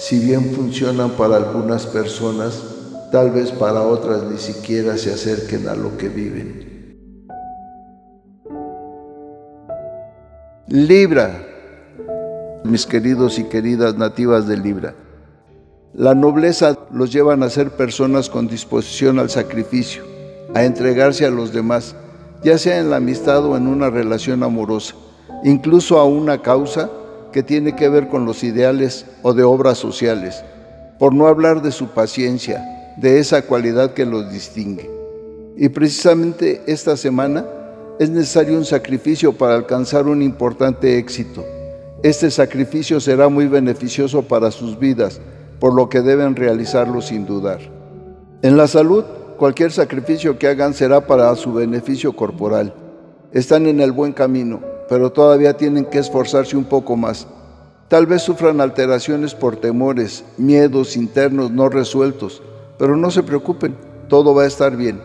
si bien funcionan para algunas personas, tal vez para otras ni siquiera se acerquen a lo que viven. Libra, mis queridos y queridas nativas de Libra. La nobleza los llevan a ser personas con disposición al sacrificio, a entregarse a los demás, ya sea en la amistad o en una relación amorosa, incluso a una causa que tiene que ver con los ideales o de obras sociales, por no hablar de su paciencia, de esa cualidad que los distingue. Y precisamente esta semana es necesario un sacrificio para alcanzar un importante éxito. Este sacrificio será muy beneficioso para sus vidas, por lo que deben realizarlo sin dudar. En la salud, cualquier sacrificio que hagan será para su beneficio corporal. Están en el buen camino, pero todavía tienen que esforzarse un poco más. Tal vez sufran alteraciones por temores, miedos internos no resueltos, pero no se preocupen, todo va a estar bien.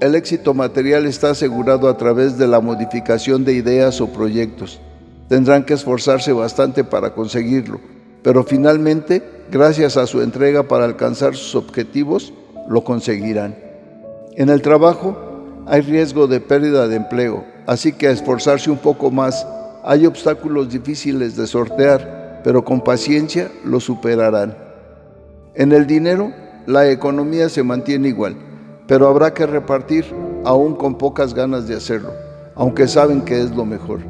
El éxito material está asegurado a través de la modificación de ideas o proyectos. Tendrán que esforzarse bastante para conseguirlo, pero finalmente, gracias a su entrega para alcanzar sus objetivos, lo conseguirán. En el trabajo hay riesgo de pérdida de empleo, así que a esforzarse un poco más. Hay obstáculos difíciles de sortear, pero con paciencia lo superarán. En el dinero, la economía se mantiene igual, pero habrá que repartir aún con pocas ganas de hacerlo, aunque saben que es lo mejor.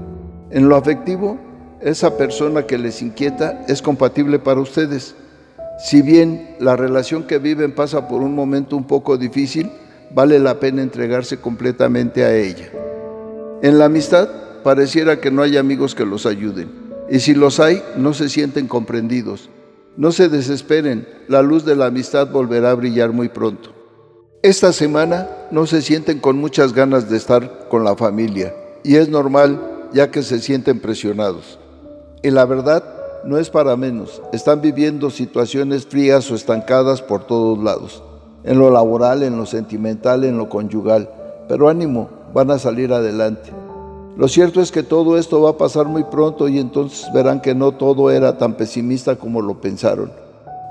En lo afectivo, esa persona que les inquieta es compatible para ustedes. Si bien la relación que viven pasa por un momento un poco difícil, vale la pena entregarse completamente a ella. En la amistad pareciera que no hay amigos que los ayuden, y si los hay, no se sienten comprendidos. No se desesperen, la luz de la amistad volverá a brillar muy pronto. Esta semana no se sienten con muchas ganas de estar con la familia, y es normal ya que se sienten presionados. Y la verdad no es para menos, están viviendo situaciones frías o estancadas por todos lados, en lo laboral, en lo sentimental, en lo conyugal, pero ánimo, van a salir adelante. Lo cierto es que todo esto va a pasar muy pronto y entonces verán que no todo era tan pesimista como lo pensaron.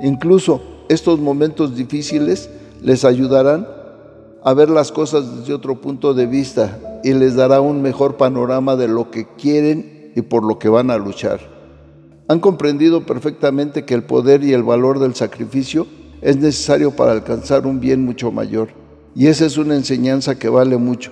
Incluso estos momentos difíciles les ayudarán a ver las cosas desde otro punto de vista y les dará un mejor panorama de lo que quieren y por lo que van a luchar. Han comprendido perfectamente que el poder y el valor del sacrificio es necesario para alcanzar un bien mucho mayor. Y esa es una enseñanza que vale mucho